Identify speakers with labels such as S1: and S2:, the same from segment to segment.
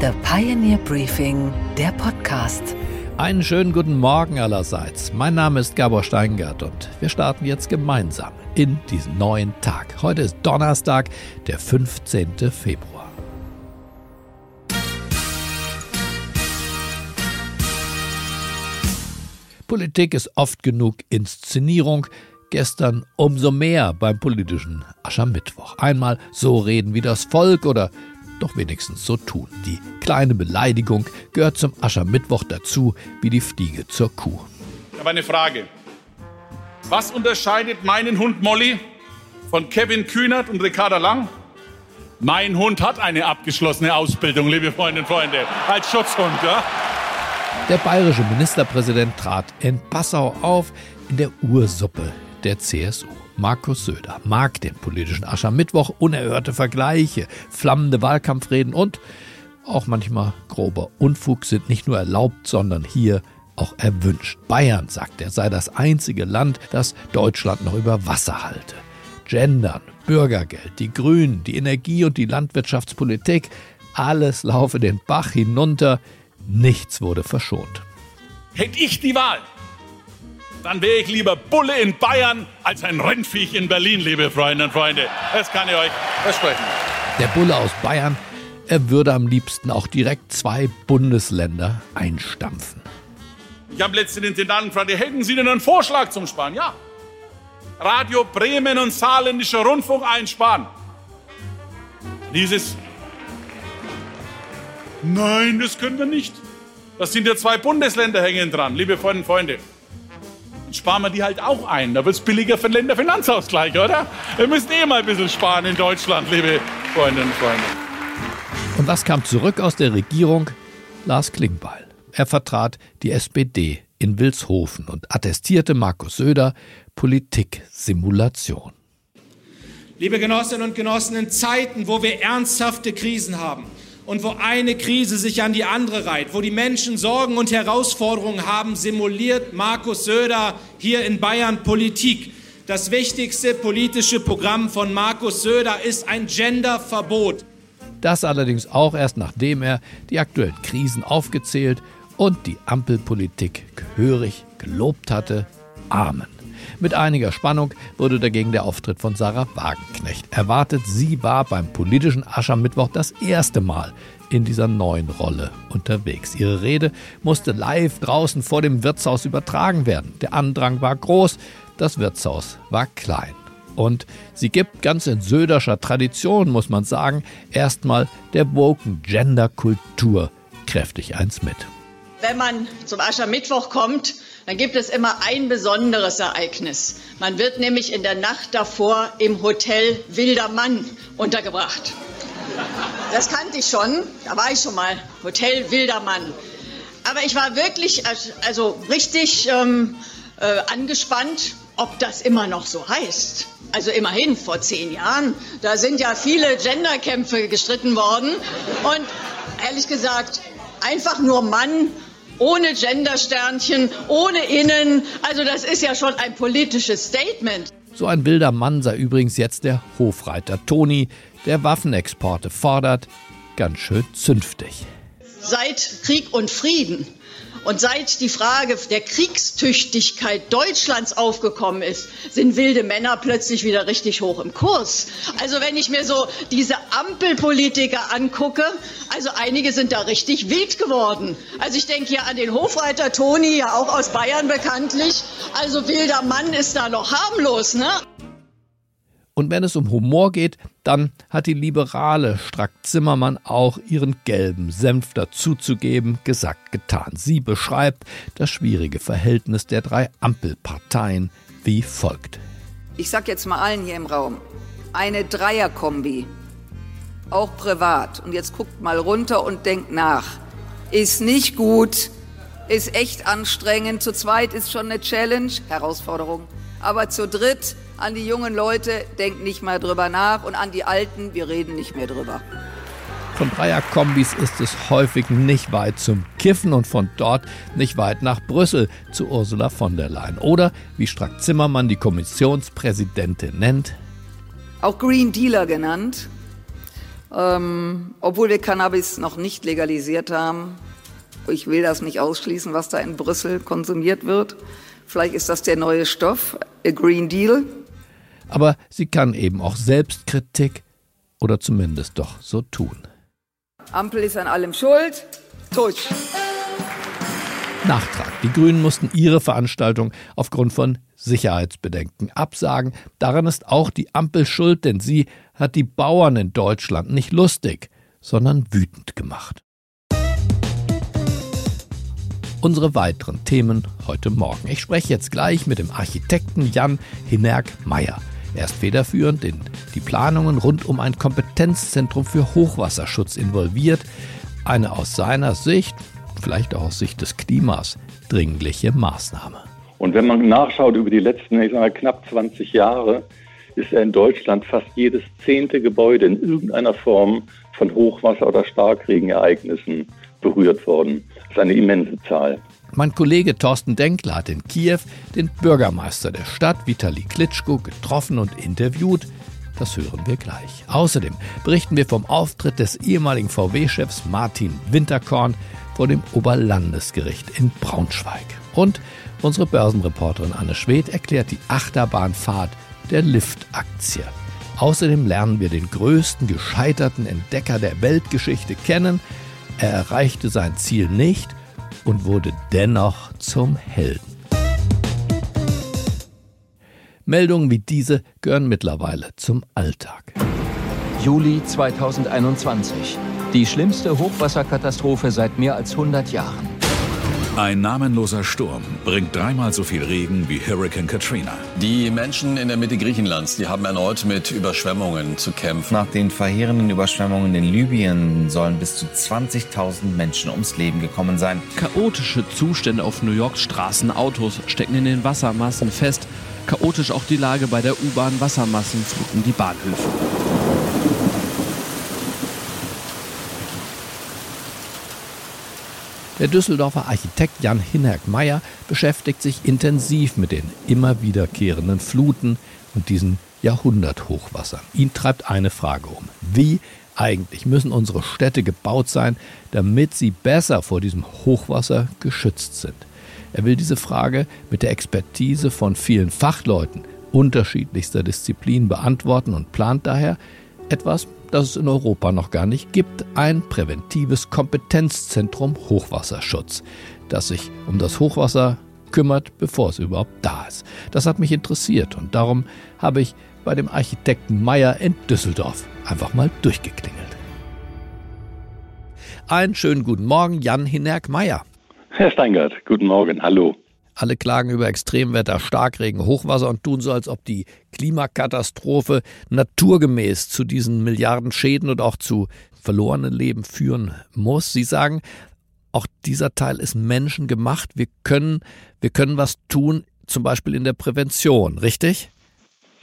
S1: The Pioneer Briefing, der Podcast.
S2: Einen schönen guten Morgen allerseits. Mein Name ist Gabor Steingart und wir starten jetzt gemeinsam in diesen neuen Tag. Heute ist Donnerstag, der 15. Februar. Politik ist oft genug Inszenierung. Gestern umso mehr beim politischen Aschermittwoch. Einmal so reden wie das Volk oder doch wenigstens so tun. Die kleine Beleidigung gehört zum Aschermittwoch dazu, wie die Fliege zur Kuh.
S3: Ich habe eine Frage. Was unterscheidet meinen Hund Molly von Kevin Kühnert und Ricarda Lang? Mein Hund hat eine abgeschlossene Ausbildung, liebe Freundinnen und Freunde, als Schutzhund. Ja?
S2: Der bayerische Ministerpräsident trat in Passau auf in der Ursuppe der CSU. Markus Söder mag den politischen Aschermittwoch, unerhörte Vergleiche, flammende Wahlkampfreden und auch manchmal grober Unfug sind nicht nur erlaubt, sondern hier auch erwünscht. Bayern, sagt er, sei das einzige Land, das Deutschland noch über Wasser halte. Gendern, Bürgergeld, die Grünen, die Energie- und die Landwirtschaftspolitik, alles laufe den Bach hinunter, nichts wurde verschont.
S3: Hätte ich die Wahl, dann wäre ich lieber Bulle in Bayern als ein Rennviech in Berlin, liebe Freunde und Freunde. Das kann ich euch versprechen.
S2: Der Bulle aus Bayern, er würde am liebsten auch direkt zwei Bundesländer einstampfen.
S3: Ich habe letzten Intendanten gefragt, hätten Sie denn einen Vorschlag zum Sparen? Ja. Radio Bremen und Saarländischer Rundfunk einsparen. Dieses Nein, das können wir nicht. Das sind ja zwei Bundesländer hängen dran, liebe Freunde und Freunde sparen wir die halt auch ein. Da wird es billiger für den Länderfinanzausgleich, oder? Wir müssen eh mal ein bisschen sparen in Deutschland, liebe Freundinnen und Freunde.
S2: Und was kam zurück aus der Regierung? Lars Klingbeil. Er vertrat die SPD in Wilshofen und attestierte Markus Söder Politik-Simulation.
S4: Liebe Genossinnen und Genossen, in Zeiten, wo wir ernsthafte Krisen haben, und wo eine Krise sich an die andere reiht, wo die Menschen Sorgen und Herausforderungen haben, simuliert Markus Söder hier in Bayern Politik. Das wichtigste politische Programm von Markus Söder ist ein Genderverbot.
S2: Das allerdings auch erst nachdem er die aktuellen Krisen aufgezählt und die Ampelpolitik gehörig gelobt hatte. Amen. Mit einiger Spannung wurde dagegen der Auftritt von Sarah Wagenknecht erwartet. Sie war beim politischen Aschermittwoch das erste Mal in dieser neuen Rolle unterwegs. Ihre Rede musste live draußen vor dem Wirtshaus übertragen werden. Der Andrang war groß, das Wirtshaus war klein. Und sie gibt ganz in söderscher Tradition, muss man sagen, erstmal der woken Genderkultur kräftig eins mit.
S5: Wenn man zum Aschermittwoch kommt, dann gibt es immer ein besonderes Ereignis. Man wird nämlich in der Nacht davor im Hotel Wilder Mann untergebracht. Das kannte ich schon, da war ich schon mal, Hotel Wilder Mann. Aber ich war wirklich, also richtig ähm, äh, angespannt, ob das immer noch so heißt. Also immerhin vor zehn Jahren, da sind ja viele Genderkämpfe gestritten worden. Und ehrlich gesagt, einfach nur Mann ohne Gendersternchen, ohne Innen. Also das ist ja schon ein politisches Statement.
S2: So ein wilder Mann sei übrigens jetzt der Hofreiter Toni, der Waffenexporte fordert. Ganz schön zünftig.
S5: Seit Krieg und Frieden und seit die Frage der Kriegstüchtigkeit Deutschlands aufgekommen ist, sind wilde Männer plötzlich wieder richtig hoch im Kurs. Also wenn ich mir so diese Ampelpolitiker angucke, also einige sind da richtig wild geworden. Also ich denke ja an den Hofreiter Toni, ja auch aus Bayern bekanntlich. Also wilder Mann ist da noch harmlos, ne?
S2: Und wenn es um Humor geht, dann hat die liberale Strack Zimmermann auch ihren gelben Senf dazuzugeben, gesagt, getan. Sie beschreibt das schwierige Verhältnis der drei Ampelparteien wie folgt.
S6: Ich sag jetzt mal allen hier im Raum, eine Dreierkombi, auch privat, und jetzt guckt mal runter und denkt nach, ist nicht gut, ist echt anstrengend, zu zweit ist schon eine Challenge, Herausforderung, aber zu dritt an die jungen Leute, denkt nicht mal drüber nach und an die Alten, wir reden nicht mehr drüber.
S2: Von Dreierkombis ist es häufig nicht weit zum Kiffen und von dort nicht weit nach Brüssel zu Ursula von der Leyen. Oder, wie Strack Zimmermann die Kommissionspräsidentin nennt,
S6: auch Green Dealer genannt. Ähm, obwohl wir Cannabis noch nicht legalisiert haben. Ich will das nicht ausschließen, was da in Brüssel konsumiert wird. Vielleicht ist das der neue Stoff, a Green Deal.
S2: Aber sie kann eben auch Selbstkritik oder zumindest doch so tun.
S6: Ampel ist an allem schuld. Tusch.
S2: Nachtrag. Die Grünen mussten ihre Veranstaltung aufgrund von Sicherheitsbedenken absagen. Daran ist auch die Ampel schuld, denn sie hat die Bauern in Deutschland nicht lustig, sondern wütend gemacht. Unsere weiteren Themen heute Morgen. Ich spreche jetzt gleich mit dem Architekten Jan Hinnerk-Meyer. Er ist federführend in die Planungen rund um ein Kompetenzzentrum für Hochwasserschutz involviert. Eine aus seiner Sicht, vielleicht auch aus Sicht des Klimas, dringliche Maßnahme.
S7: Und wenn man nachschaut über die letzten ich sag mal, knapp 20 Jahre, ist ja in Deutschland fast jedes zehnte Gebäude in irgendeiner Form von Hochwasser- oder Starkregenereignissen berührt worden. Das ist eine immense Zahl.
S2: Mein Kollege Thorsten Denkler hat in Kiew den Bürgermeister der Stadt, Vitali Klitschko, getroffen und interviewt. Das hören wir gleich. Außerdem berichten wir vom Auftritt des ehemaligen VW-Chefs Martin Winterkorn vor dem Oberlandesgericht in Braunschweig. Und unsere Börsenreporterin Anne Schwedt erklärt die Achterbahnfahrt der Lift-Aktie. Außerdem lernen wir den größten gescheiterten Entdecker der Weltgeschichte kennen. Er erreichte sein Ziel nicht und wurde dennoch zum Helden. Meldungen wie diese gehören mittlerweile zum Alltag.
S8: Juli 2021. Die schlimmste Hochwasserkatastrophe seit mehr als 100 Jahren.
S9: Ein namenloser Sturm bringt dreimal so viel Regen wie Hurricane Katrina.
S10: Die Menschen in der Mitte Griechenlands, die haben erneut mit Überschwemmungen zu kämpfen.
S11: Nach den verheerenden Überschwemmungen in Libyen sollen bis zu 20.000 Menschen ums Leben gekommen sein.
S12: Chaotische Zustände auf New Yorks Straßen, Autos stecken in den Wassermassen fest. Chaotisch auch die Lage bei der U-Bahn. Wassermassen fluten die Bahnhöfe.
S2: Der Düsseldorfer Architekt Jan Hinnerk-Meyer beschäftigt sich intensiv mit den immer wiederkehrenden Fluten und diesen Jahrhunderthochwassern. Ihn treibt eine Frage um. Wie eigentlich müssen unsere Städte gebaut sein, damit sie besser vor diesem Hochwasser geschützt sind? Er will diese Frage mit der Expertise von vielen Fachleuten unterschiedlichster Disziplinen beantworten und plant daher etwas, das es in Europa noch gar nicht gibt, ein präventives Kompetenzzentrum Hochwasserschutz, das sich um das Hochwasser kümmert, bevor es überhaupt da ist. Das hat mich interessiert und darum habe ich bei dem Architekten Meyer in Düsseldorf einfach mal durchgeklingelt. Einen schönen guten Morgen, Jan Hinerk Meyer.
S7: Herr Steingart, guten Morgen, hallo.
S2: Alle klagen über Extremwetter, Starkregen, Hochwasser und tun so, als ob die Klimakatastrophe naturgemäß zu diesen Milliarden Schäden und auch zu verlorenen Leben führen muss. Sie sagen, auch dieser Teil ist menschengemacht. Wir können, wir können was tun, zum Beispiel in der Prävention, richtig?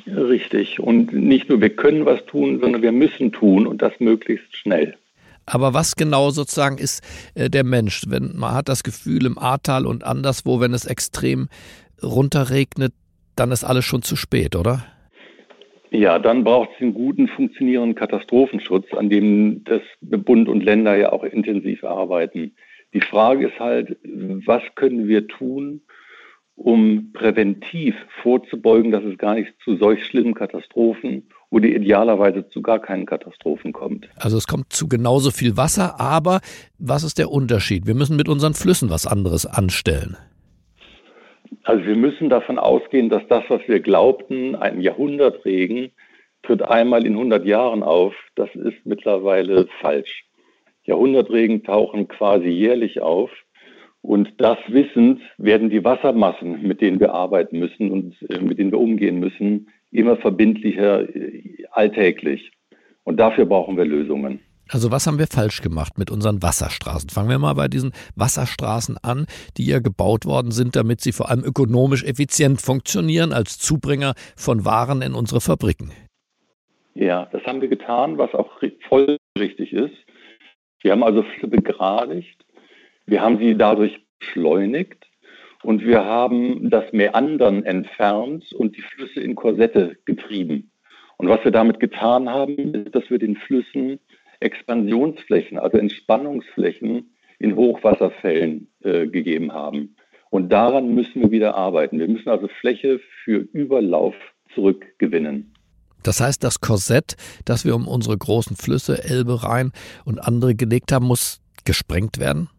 S7: Richtig. Und nicht nur wir können was tun, sondern wir müssen tun und das möglichst schnell.
S2: Aber was genau sozusagen ist äh, der Mensch? Wenn man hat das Gefühl im Ahrtal und anderswo, wenn es extrem runterregnet, dann ist alles schon zu spät, oder?
S7: Ja, dann braucht es einen guten, funktionierenden Katastrophenschutz, an dem das Bund und Länder ja auch intensiv arbeiten. Die Frage ist halt, was können wir tun, um präventiv vorzubeugen, dass es gar nicht zu solch schlimmen Katastrophen oder idealerweise zu gar keinen Katastrophen kommt.
S2: Also es kommt zu genauso viel Wasser, aber was ist der Unterschied? Wir müssen mit unseren Flüssen was anderes anstellen.
S7: Also wir müssen davon ausgehen, dass das, was wir glaubten, ein Jahrhundertregen, tritt einmal in 100 Jahren auf. Das ist mittlerweile falsch. Jahrhundertregen tauchen quasi jährlich auf. Und das wissend werden die Wassermassen, mit denen wir arbeiten müssen und äh, mit denen wir umgehen müssen, immer verbindlicher äh, alltäglich. Und dafür brauchen wir Lösungen.
S2: Also was haben wir falsch gemacht mit unseren Wasserstraßen? Fangen wir mal bei diesen Wasserstraßen an, die ja gebaut worden sind, damit sie vor allem ökonomisch effizient funktionieren als Zubringer von Waren in unsere Fabriken.
S7: Ja, das haben wir getan, was auch voll richtig ist. Wir haben also Flüsse begradigt, wir haben sie dadurch beschleunigt und wir haben das Meandern entfernt und die Flüsse in Korsette getrieben. Und was wir damit getan haben, ist, dass wir den Flüssen Expansionsflächen, also Entspannungsflächen in Hochwasserfällen äh, gegeben haben. Und daran müssen wir wieder arbeiten. Wir müssen also Fläche für Überlauf zurückgewinnen.
S2: Das heißt, das Korsett, das wir um unsere großen Flüsse, Elbe, Rhein und andere gelegt haben, muss gesprengt werden?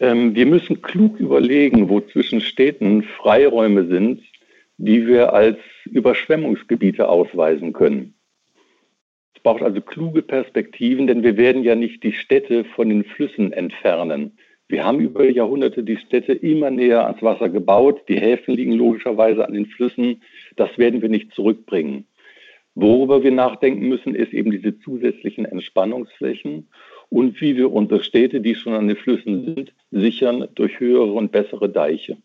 S7: Ähm, wir müssen klug überlegen, wo zwischen Städten Freiräume sind, die wir als Überschwemmungsgebiete ausweisen können. Es braucht also kluge Perspektiven, denn wir werden ja nicht die Städte von den Flüssen entfernen. Wir haben über Jahrhunderte die Städte immer näher ans Wasser gebaut. Die Häfen liegen logischerweise an den Flüssen. Das werden wir nicht zurückbringen. Worüber wir nachdenken müssen, ist eben diese zusätzlichen Entspannungsflächen und wie wir unsere Städte, die schon an den Flüssen sind, sichern durch höhere und bessere Deiche.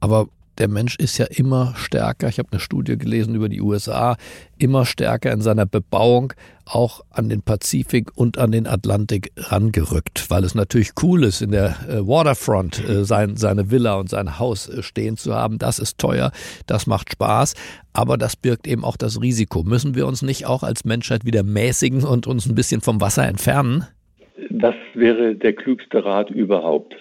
S2: Aber der Mensch ist ja immer stärker, ich habe eine Studie gelesen über die USA, immer stärker in seiner Bebauung auch an den Pazifik und an den Atlantik rangerückt, weil es natürlich cool ist, in der äh, Waterfront äh, sein, seine Villa und sein Haus äh, stehen zu haben. Das ist teuer, das macht Spaß, aber das birgt eben auch das Risiko. Müssen wir uns nicht auch als Menschheit wieder mäßigen und uns ein bisschen vom Wasser entfernen?
S7: Das wäre der klügste Rat überhaupt.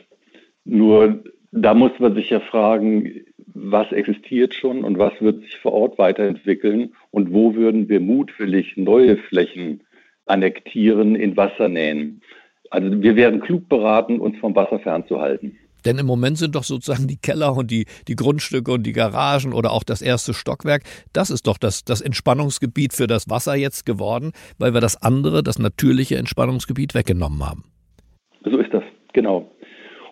S7: Nur da muss man sich ja fragen, was existiert schon und was wird sich vor Ort weiterentwickeln und wo würden wir mutwillig neue Flächen annektieren, in Wassernähen. Also wir wären klug beraten, uns vom Wasser fernzuhalten.
S2: Denn im Moment sind doch sozusagen die Keller und die, die Grundstücke und die Garagen oder auch das erste Stockwerk, das ist doch das, das Entspannungsgebiet für das Wasser jetzt geworden, weil wir das andere, das natürliche Entspannungsgebiet weggenommen haben.
S7: So ist das, genau.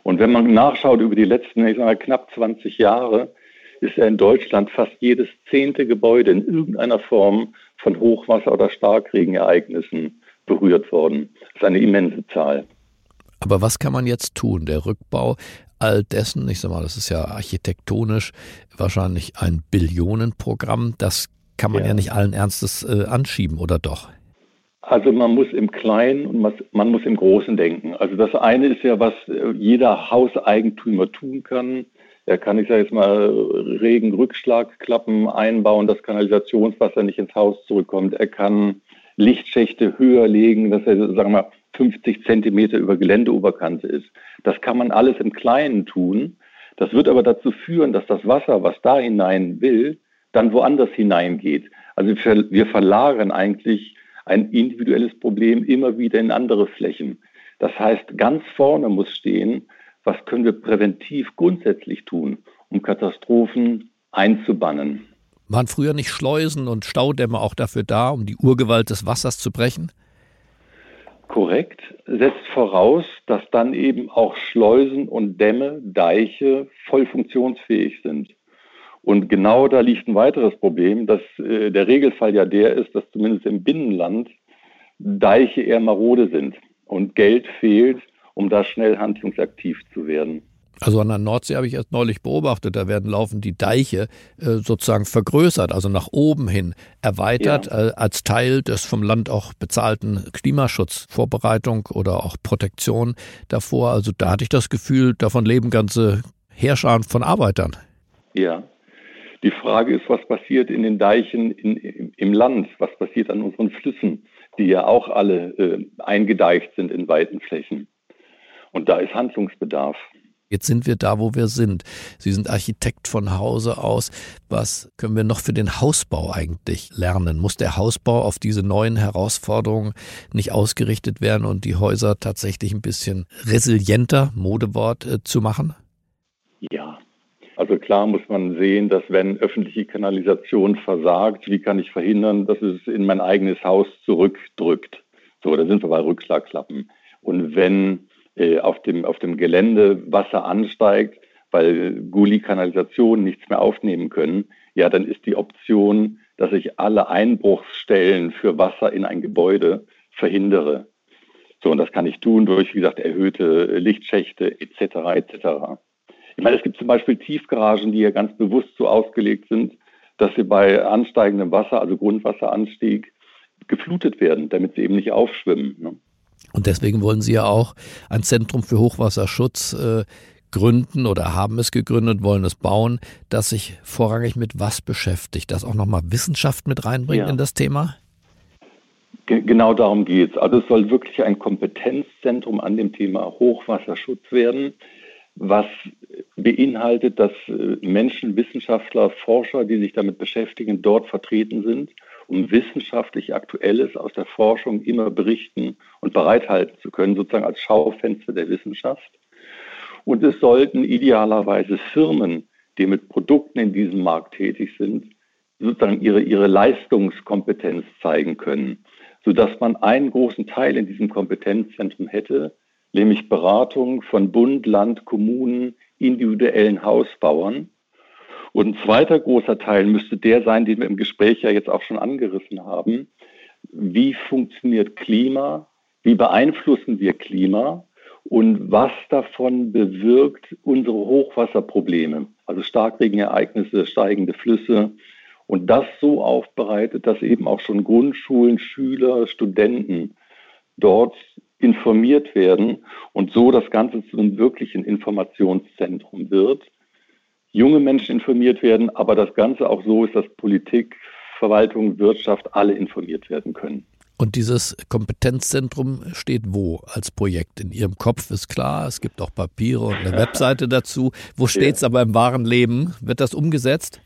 S7: Und wenn man nachschaut über die letzten, ich sage knapp 20 Jahre, ist ja in Deutschland fast jedes zehnte Gebäude in irgendeiner Form von Hochwasser- oder Starkregenereignissen berührt worden. Das ist eine immense Zahl.
S2: Aber was kann man jetzt tun? Der Rückbau all dessen, ich sag mal, das ist ja architektonisch wahrscheinlich ein Billionenprogramm, das kann man ja, ja nicht allen Ernstes äh, anschieben, oder doch?
S7: Also man muss im Kleinen und man muss im Großen denken. Also das eine ist ja, was äh, jeder Hauseigentümer tun kann. Er kann, ich sage jetzt mal, Regenrückschlagklappen einbauen, dass Kanalisationswasser nicht ins Haus zurückkommt. Er kann Lichtschächte höher legen, dass er, sagen wir mal, 50 Zentimeter über Geländeoberkante ist. Das kann man alles im Kleinen tun. Das wird aber dazu führen, dass das Wasser, was da hinein will, dann woanders hineingeht. Also wir verlagern eigentlich ein individuelles Problem immer wieder in andere Flächen. Das heißt, ganz vorne muss stehen, was können wir präventiv grundsätzlich tun, um Katastrophen einzubannen.
S2: Waren früher nicht Schleusen und Staudämme auch dafür da, um die Urgewalt des Wassers zu brechen?
S7: Korrekt, setzt voraus, dass dann eben auch Schleusen und Dämme, Deiche voll funktionsfähig sind. Und genau da liegt ein weiteres Problem, dass äh, der Regelfall ja der ist, dass zumindest im Binnenland Deiche eher marode sind und Geld fehlt, um da schnell handlungsaktiv zu werden.
S2: Also an der Nordsee habe ich erst neulich beobachtet, da werden laufend die Deiche äh, sozusagen vergrößert, also nach oben hin erweitert, ja. äh, als Teil des vom Land auch bezahlten Klimaschutzvorbereitung oder auch Protektion davor. Also da hatte ich das Gefühl, davon leben ganze Heerscharen von Arbeitern.
S7: Ja, die Frage ist, was passiert in den Deichen in, im Land? Was passiert an unseren Flüssen, die ja auch alle äh, eingedeicht sind in weiten Flächen? Und da ist Handlungsbedarf.
S2: Jetzt sind wir da, wo wir sind. Sie sind Architekt von Hause aus. Was können wir noch für den Hausbau eigentlich lernen? Muss der Hausbau auf diese neuen Herausforderungen nicht ausgerichtet werden und die Häuser tatsächlich ein bisschen resilienter, Modewort, äh, zu machen?
S7: Ja, also klar muss man sehen, dass wenn öffentliche Kanalisation versagt, wie kann ich verhindern, dass es in mein eigenes Haus zurückdrückt? So, da sind wir bei Rückschlagklappen. Und wenn äh, auf, dem, auf dem Gelände Wasser ansteigt, weil Gully-Kanalisationen nichts mehr aufnehmen können, ja, dann ist die Option, dass ich alle Einbruchsstellen für Wasser in ein Gebäude verhindere. So, und das kann ich tun durch, wie gesagt, erhöhte Lichtschächte etc. etc. Ich meine, es gibt zum Beispiel Tiefgaragen, die ja ganz bewusst so ausgelegt sind, dass sie bei ansteigendem Wasser, also Grundwasseranstieg, geflutet werden, damit sie eben nicht aufschwimmen. Ne?
S2: Und deswegen wollen Sie ja auch ein Zentrum für Hochwasserschutz äh, gründen oder haben es gegründet, wollen es bauen, das sich vorrangig mit was beschäftigt, das auch nochmal Wissenschaft mit reinbringt ja. in das Thema?
S7: genau darum geht es. Also es soll wirklich ein Kompetenzzentrum an dem Thema Hochwasserschutz werden, was beinhaltet, dass äh, Menschen, Wissenschaftler, Forscher, die sich damit beschäftigen, dort vertreten sind, um wissenschaftlich Aktuelles aus der Forschung immer berichten und bereithalten zu können, sozusagen als Schaufenster der Wissenschaft. Und es sollten idealerweise Firmen, die mit Produkten in diesem Markt tätig sind, sozusagen ihre, ihre Leistungskompetenz zeigen können, sodass man einen großen Teil in diesem Kompetenzzentrum hätte, nämlich Beratung von Bund, Land, Kommunen, individuellen Hausbauern. Und ein zweiter großer Teil müsste der sein, den wir im Gespräch ja jetzt auch schon angerissen haben. Wie funktioniert Klima? Wie beeinflussen wir Klima? Und was davon bewirkt unsere Hochwasserprobleme? Also Starkregenereignisse, steigende Flüsse, und das so aufbereitet, dass eben auch schon Grundschulen, Schüler, Studenten dort informiert werden und so das Ganze zu einem wirklichen Informationszentrum wird. Junge Menschen informiert werden, aber das Ganze auch so ist, dass Politik, Verwaltung, Wirtschaft alle informiert werden können.
S2: Und dieses Kompetenzzentrum steht wo als Projekt? In Ihrem Kopf ist klar, es gibt auch Papiere und eine Webseite dazu. Wo steht es aber im wahren Leben? Wird das umgesetzt?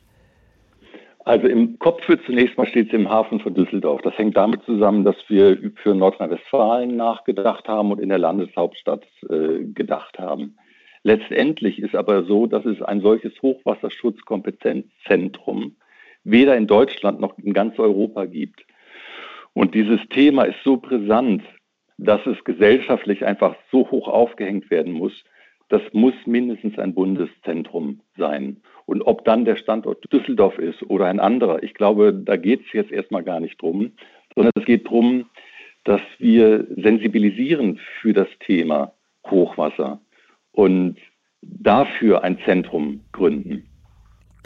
S7: Also im Kopf wird zunächst mal steht es im Hafen von Düsseldorf. Das hängt damit zusammen, dass wir für Nordrhein-Westfalen nachgedacht haben und in der Landeshauptstadt äh, gedacht haben. Letztendlich ist aber so, dass es ein solches Hochwasserschutzkompetenzzentrum weder in Deutschland noch in ganz Europa gibt. Und dieses Thema ist so brisant, dass es gesellschaftlich einfach so hoch aufgehängt werden muss. Das muss mindestens ein Bundeszentrum sein. Und ob dann der Standort Düsseldorf ist oder ein anderer, ich glaube, da geht es jetzt erstmal gar nicht drum, sondern es geht darum, dass wir sensibilisieren für das Thema Hochwasser und dafür ein Zentrum gründen.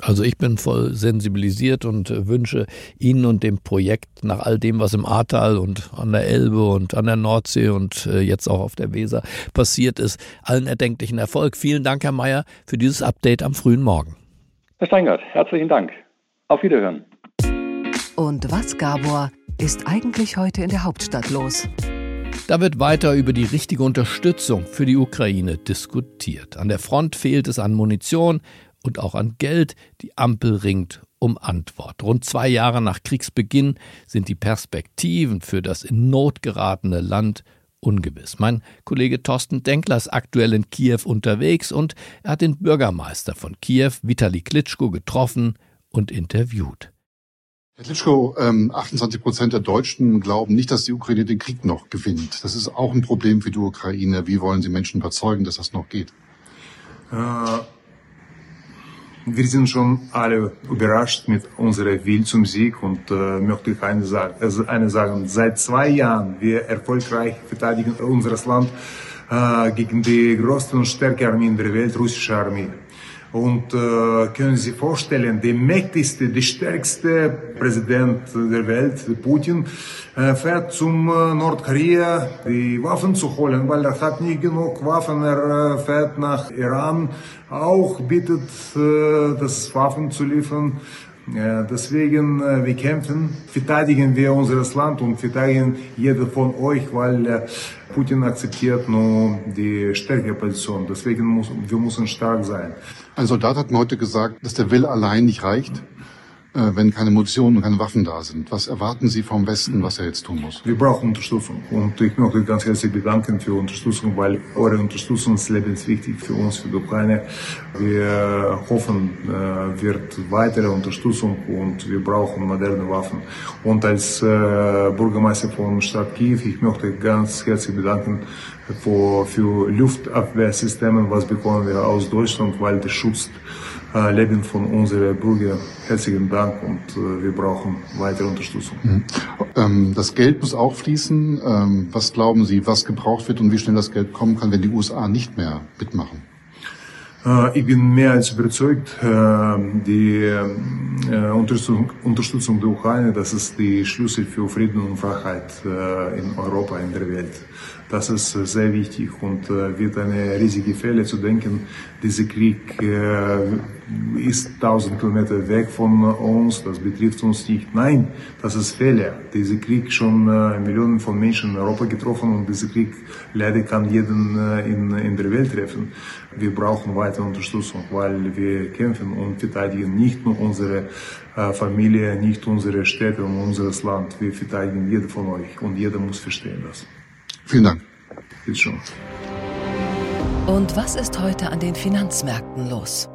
S2: Also ich bin voll sensibilisiert und äh, wünsche Ihnen und dem Projekt nach all dem, was im Ahrtal und an der Elbe und an der Nordsee und äh, jetzt auch auf der Weser passiert ist, allen erdenklichen Erfolg. Vielen Dank, Herr Mayer, für dieses Update am frühen Morgen.
S7: Herr Steingart, herzlichen Dank. Auf Wiederhören.
S1: Und was, Gabor, ist eigentlich heute in der Hauptstadt los?
S2: Da wird weiter über die richtige Unterstützung für die Ukraine diskutiert. An der Front fehlt es an Munition und auch an Geld. Die Ampel ringt um Antwort. Rund zwei Jahre nach Kriegsbeginn sind die Perspektiven für das in Not geratene Land ungewiss. Mein Kollege Thorsten Denkler ist aktuell in Kiew unterwegs und er hat den Bürgermeister von Kiew, Vitali Klitschko, getroffen und interviewt.
S13: Herr Klitschko, 28 ähm, Prozent der Deutschen glauben nicht, dass die Ukraine den Krieg noch gewinnt. Das ist auch ein Problem für die Ukraine. Wie wollen Sie Menschen überzeugen, dass das noch geht?
S14: Äh, wir sind schon alle überrascht mit unserer Will zum Sieg und äh, möchte ich eine, also eine sagen. Seit zwei Jahren wir erfolgreich verteidigen unseres Land äh, gegen die größte und stärkste Armee in der Welt, russische Armee. Und äh, können Sie vorstellen, der mächtigste, der stärkste Präsident der Welt, Putin, äh, fährt zum äh, Nordkorea, die Waffen zu holen, weil er hat nicht genug Waffen. Er äh, fährt nach Iran, auch bittet, äh, das Waffen zu liefern. Ja, deswegen, äh, wir kämpfen, verteidigen wir unser Land und verteidigen jeder von euch, weil äh, Putin akzeptiert nur die stärkere Position. Deswegen muss, wir müssen stark sein.
S13: Ein Soldat hat mir heute gesagt, dass der Wille allein nicht reicht. Äh, wenn keine Munition und keine Waffen da sind. Was erwarten Sie vom Westen, was er jetzt tun muss?
S14: Wir brauchen Unterstützung und ich möchte ganz herzlich bedanken für Unterstützung, weil eure Unterstützung ist lebenswichtig für uns, für die Ukraine. Wir hoffen, äh, wird weitere Unterstützung und wir brauchen moderne Waffen. Und als äh, Bürgermeister von Stadt Kiew, ich möchte ganz herzlich bedanken für, für Luftabwehrsysteme, was bekommen wir aus Deutschland, weil das schützt äh, Leben von unseren Bürgern. Herzlichen Dank und äh, wir brauchen weitere Unterstützung. Mhm.
S13: Ähm, das Geld muss auch fließen. Ähm, was glauben Sie, was gebraucht wird und wie schnell das Geld kommen kann, wenn die USA nicht mehr mitmachen?
S14: Äh, ich bin mehr als überzeugt, äh, die äh, Unterstützung, Unterstützung der Ukraine, das ist die Schlüssel für Frieden und Freiheit in Europa, in der Welt. Das ist sehr wichtig und wird eine riesige Fälle zu denken. Dieser Krieg ist 1000 Kilometer weg von uns, das betrifft uns nicht. Nein, das ist Fehler. Dieser Krieg schon Millionen von Menschen in Europa getroffen und dieser Krieg leider kann jeden in, in der Welt treffen. Wir brauchen weitere Unterstützung, weil wir kämpfen und verteidigen nicht nur unsere Familie, nicht unsere Städte und unser Land. Wir verteidigen jeden von euch und jeder muss verstehen das.
S13: Vielen Dank.
S14: Bitte schon.
S1: Und was ist heute an den Finanzmärkten los?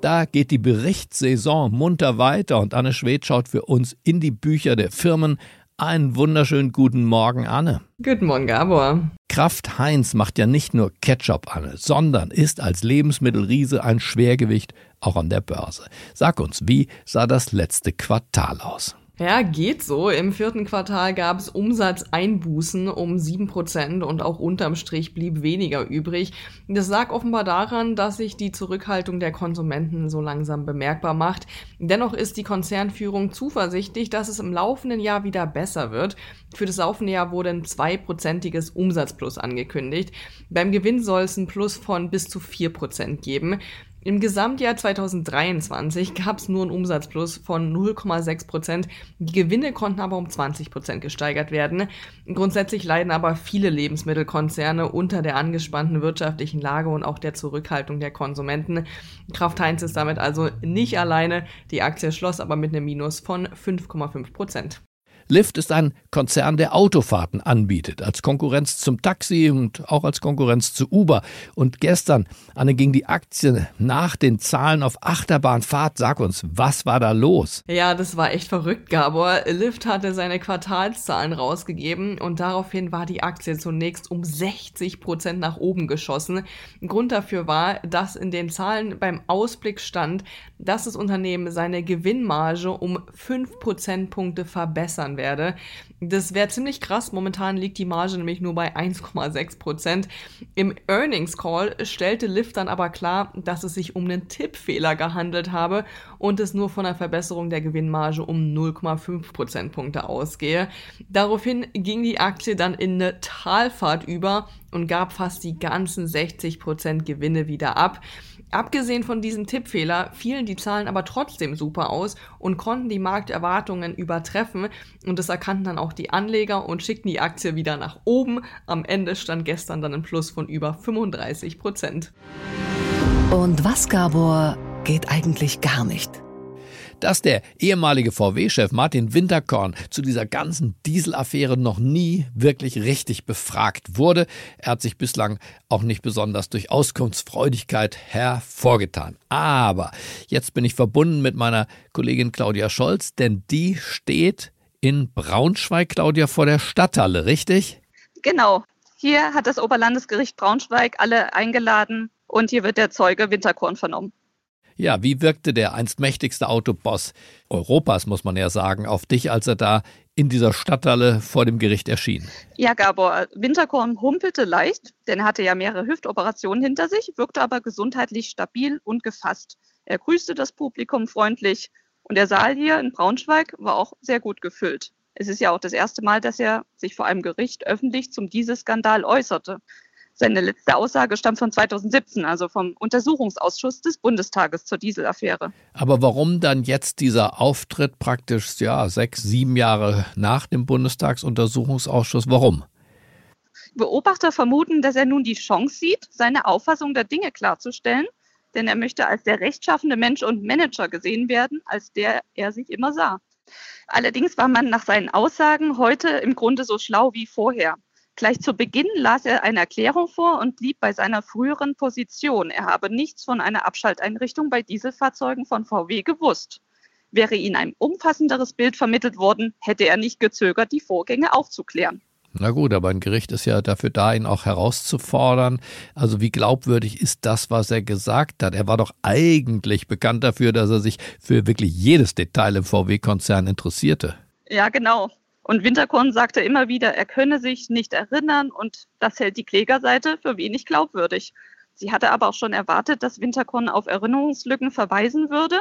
S2: Da geht die Berichtssaison munter weiter und Anne Schwed schaut für uns in die Bücher der Firmen. Einen wunderschönen guten Morgen, Anne.
S15: Guten Morgen, Gabor.
S2: Kraft Heinz macht ja nicht nur Ketchup, Anne, sondern ist als Lebensmittelriese ein Schwergewicht auch an der Börse. Sag uns, wie sah das letzte Quartal aus?
S15: Ja, geht so. Im vierten Quartal gab es Umsatzeinbußen um 7% und auch unterm Strich blieb weniger übrig. Das lag offenbar daran, dass sich die Zurückhaltung der Konsumenten so langsam bemerkbar macht. Dennoch ist die Konzernführung zuversichtlich, dass es im laufenden Jahr wieder besser wird. Für das laufende Jahr wurde ein zweiprozentiges Umsatzplus angekündigt. Beim Gewinn soll es ein Plus von bis zu 4% geben. Im Gesamtjahr 2023 gab es nur einen Umsatzplus von 0,6 Prozent. Die Gewinne konnten aber um 20 Prozent gesteigert werden. Grundsätzlich leiden aber viele Lebensmittelkonzerne unter der angespannten wirtschaftlichen Lage und auch der Zurückhaltung der Konsumenten. Kraft Heinz ist damit also nicht alleine. Die Aktie schloss aber mit einem Minus von 5,5 Prozent.
S2: Lyft ist ein Konzern, der Autofahrten anbietet, als Konkurrenz zum Taxi und auch als Konkurrenz zu Uber. Und gestern, Anne, ging die Aktie nach den Zahlen auf Achterbahnfahrt. Sag uns, was war da los?
S15: Ja, das war echt verrückt, Gabor. Lyft hatte seine Quartalszahlen rausgegeben und daraufhin war die Aktie zunächst um 60 Prozent nach oben geschossen. Grund dafür war, dass in den Zahlen beim Ausblick stand, dass das Unternehmen seine Gewinnmarge um 5 Prozentpunkte verbessern werde. Das wäre ziemlich krass. Momentan liegt die Marge nämlich nur bei 1,6 Prozent. Im Earnings Call stellte Lyft dann aber klar, dass es sich um einen Tippfehler gehandelt habe und es nur von einer Verbesserung der Gewinnmarge um 0,5 Prozentpunkte ausgehe. Daraufhin ging die Aktie dann in eine Talfahrt über und gab fast die ganzen 60 Prozent Gewinne wieder ab. Abgesehen von diesem Tippfehler fielen die Zahlen aber trotzdem super aus und konnten die Markterwartungen übertreffen und das erkannten dann auch die Anleger und schickten die Aktie wieder nach oben. Am Ende stand gestern dann ein Plus von über 35 Prozent.
S1: Und was, Gabor, geht eigentlich gar nicht?
S2: Dass der ehemalige VW-Chef Martin Winterkorn zu dieser ganzen Dieselaffäre noch nie wirklich richtig befragt wurde. Er hat sich bislang auch nicht besonders durch Auskunftsfreudigkeit hervorgetan. Aber jetzt bin ich verbunden mit meiner Kollegin Claudia Scholz, denn die steht in Braunschweig, Claudia, vor der Stadthalle, richtig?
S16: Genau. Hier hat das Oberlandesgericht Braunschweig alle eingeladen und hier wird der Zeuge Winterkorn vernommen.
S2: Ja, wie wirkte der einst mächtigste Autoboss Europas, muss man ja sagen, auf dich, als er da in dieser Stadthalle vor dem Gericht erschien?
S16: Ja, Gabor, Winterkorn humpelte leicht, denn er hatte ja mehrere Hüftoperationen hinter sich, wirkte aber gesundheitlich stabil und gefasst. Er grüßte das Publikum freundlich und der Saal hier in Braunschweig war auch sehr gut gefüllt. Es ist ja auch das erste Mal, dass er sich vor einem Gericht öffentlich zum Dieselskandal äußerte. Seine letzte Aussage stammt von 2017, also vom Untersuchungsausschuss des Bundestages zur Dieselaffäre.
S2: Aber warum dann jetzt dieser Auftritt praktisch ja, sechs, sieben Jahre nach dem Bundestagsuntersuchungsausschuss? Warum?
S16: Beobachter vermuten, dass er nun die Chance sieht, seine Auffassung der Dinge klarzustellen, denn er möchte als der rechtschaffende Mensch und Manager gesehen werden, als der er sich immer sah. Allerdings war man nach seinen Aussagen heute im Grunde so schlau wie vorher. Gleich zu Beginn las er eine Erklärung vor und blieb bei seiner früheren Position. Er habe nichts von einer Abschalteinrichtung bei Dieselfahrzeugen von VW gewusst. Wäre ihm ein umfassenderes Bild vermittelt worden, hätte er nicht gezögert, die Vorgänge aufzuklären.
S2: Na gut, aber ein Gericht ist ja dafür da, ihn auch herauszufordern. Also wie glaubwürdig ist das, was er gesagt hat? Er war doch eigentlich bekannt dafür, dass er sich für wirklich jedes Detail im VW-Konzern interessierte.
S16: Ja, genau. Und Winterkorn sagte immer wieder, er könne sich nicht erinnern und das hält die Klägerseite für wenig glaubwürdig. Sie hatte aber auch schon erwartet, dass Winterkorn auf Erinnerungslücken verweisen würde.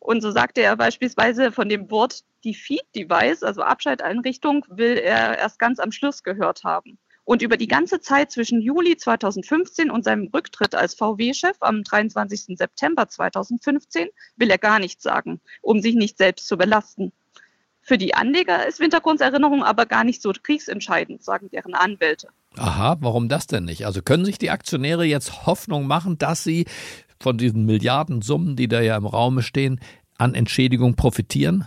S16: Und so sagte er beispielsweise von dem Wort Defeat Device, also Abschalteinrichtung, will er erst ganz am Schluss gehört haben. Und über die ganze Zeit zwischen Juli 2015 und seinem Rücktritt als VW-Chef am 23. September 2015 will er gar nichts sagen, um sich nicht selbst zu belasten. Für die Anleger ist Winterkorns Erinnerung aber gar nicht so kriegsentscheidend, sagen deren Anwälte.
S2: Aha, warum das denn nicht? Also können sich die Aktionäre jetzt Hoffnung machen, dass sie von diesen Milliardensummen, die da ja im Raume stehen, an Entschädigung profitieren?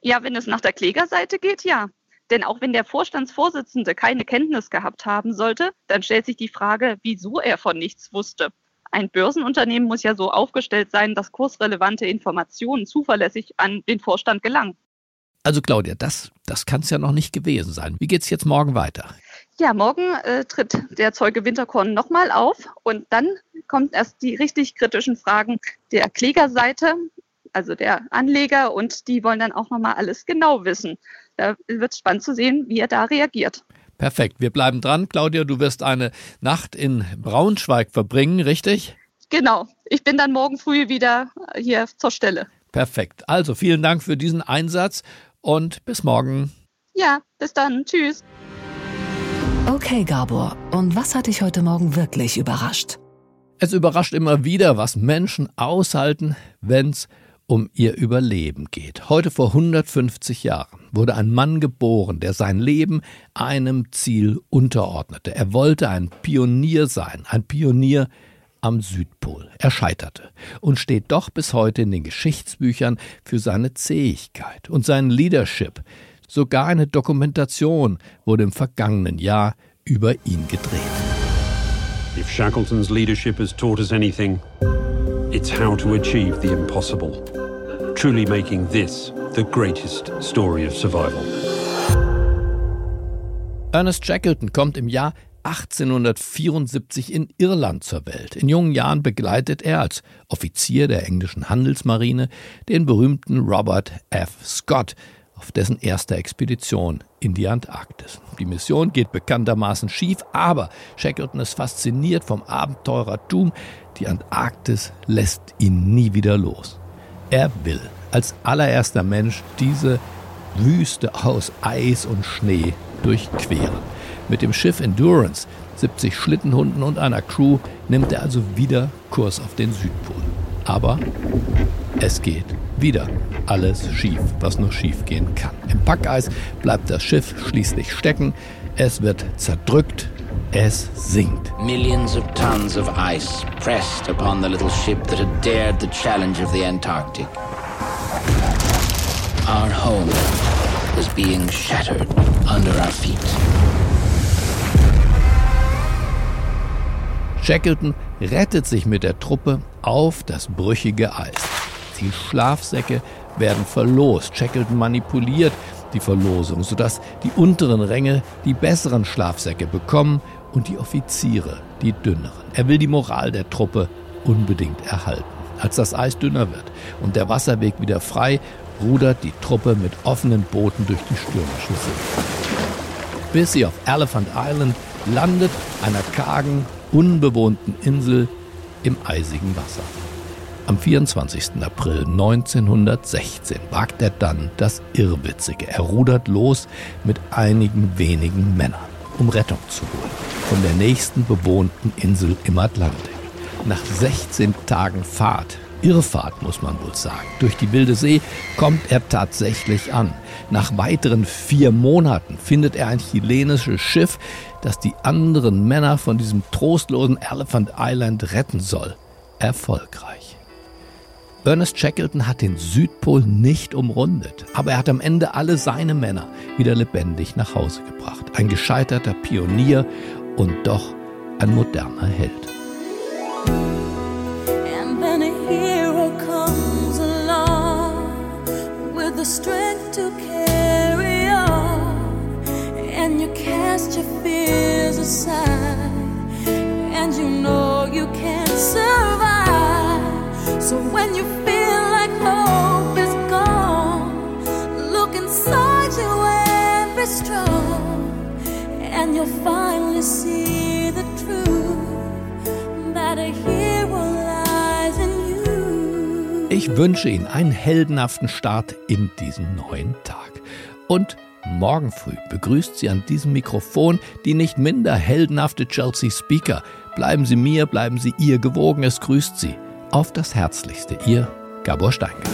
S16: Ja, wenn es nach der Klägerseite geht, ja. Denn auch wenn der Vorstandsvorsitzende keine Kenntnis gehabt haben sollte, dann stellt sich die Frage, wieso er von nichts wusste. Ein Börsenunternehmen muss ja so aufgestellt sein, dass kursrelevante Informationen zuverlässig an den Vorstand gelangen.
S2: Also Claudia, das, das kann es ja noch nicht gewesen sein. Wie geht es jetzt morgen weiter?
S16: Ja, morgen äh, tritt der Zeuge Winterkorn nochmal auf und dann kommt erst die richtig kritischen Fragen der Klägerseite, also der Anleger und die wollen dann auch nochmal alles genau wissen. Da wird es spannend zu sehen, wie er da reagiert.
S2: Perfekt, wir bleiben dran. Claudia, du wirst eine Nacht in Braunschweig verbringen, richtig?
S16: Genau, ich bin dann morgen früh wieder hier zur Stelle.
S2: Perfekt, also vielen Dank für diesen Einsatz und bis morgen.
S16: Ja, bis dann, tschüss.
S1: Okay, Gabor, und was hat dich heute Morgen wirklich überrascht?
S2: Es überrascht immer wieder, was Menschen aushalten, wenn's um ihr Überleben geht. Heute vor 150 Jahren wurde ein Mann geboren, der sein Leben einem Ziel unterordnete. Er wollte ein Pionier sein, ein Pionier am Südpol. Er scheiterte und steht doch bis heute in den Geschichtsbüchern für seine Zähigkeit und seinen Leadership. Sogar eine Dokumentation wurde im vergangenen Jahr über ihn gedreht.
S17: If Shackleton's leadership has taught us anything, it's how to achieve the impossible, truly making this the greatest story of survival.
S2: Ernest Shackleton kommt im Jahr 1874 in Irland zur Welt. In jungen Jahren begleitet er als Offizier der englischen Handelsmarine den berühmten Robert F. Scott auf dessen erster Expedition in die Antarktis. Die Mission geht bekanntermaßen schief, aber Shackleton ist fasziniert vom Abenteurertum. Die Antarktis lässt ihn nie wieder los. Er will als allererster Mensch diese Wüste aus Eis und Schnee durchqueren. Mit dem Schiff Endurance, 70 Schlittenhunden und einer Crew nimmt er also wieder Kurs auf den Südpol. Aber es geht wieder alles schief, was nur schief gehen kann. Im Packeis bleibt das Schiff schließlich stecken. Es wird zerdrückt. Es sinkt.
S18: Millions of tons of ice pressed upon the little ship that had dared the challenge of the Antarctic. Our home was being shattered under our feet.
S2: Shackleton rettet sich mit der Truppe auf das brüchige Eis. Die Schlafsäcke werden verlost. Shackleton manipuliert die Verlosung, sodass die unteren Ränge die besseren Schlafsäcke bekommen und die Offiziere die dünneren. Er will die Moral der Truppe unbedingt erhalten. Als das Eis dünner wird und der Wasserweg wieder frei, rudert die Truppe mit offenen Booten durch die stürmischen See. Bis sie auf Elephant Island landet, einer kargen, unbewohnten Insel im eisigen Wasser. Am 24. April 1916 wagt er dann das Irrwitzige. Er rudert los mit einigen wenigen Männern, um Rettung zu holen, von der nächsten bewohnten Insel im Atlantik. Nach 16 Tagen Fahrt, Irrfahrt muss man wohl sagen, durch die wilde See kommt er tatsächlich an. Nach weiteren vier Monaten findet er ein chilenisches Schiff, das die anderen Männer von diesem trostlosen Elephant Island retten soll. Erfolgreich. Ernest Shackleton hat den Südpol nicht umrundet, aber er hat am Ende alle seine Männer wieder lebendig nach Hause gebracht. Ein gescheiterter Pionier und doch ein moderner Held.
S19: And you know you can survive.
S2: Ich wünsche Ihnen einen heldenhaften Start in diesen neuen Tag. Und
S19: Morgen früh begrüßt sie an diesem Mikrofon die nicht minder heldenhafte Chelsea Speaker. Bleiben Sie mir, bleiben Sie ihr gewogen, es grüßt Sie. Auf das Herzlichste, Ihr Gabor Steingart.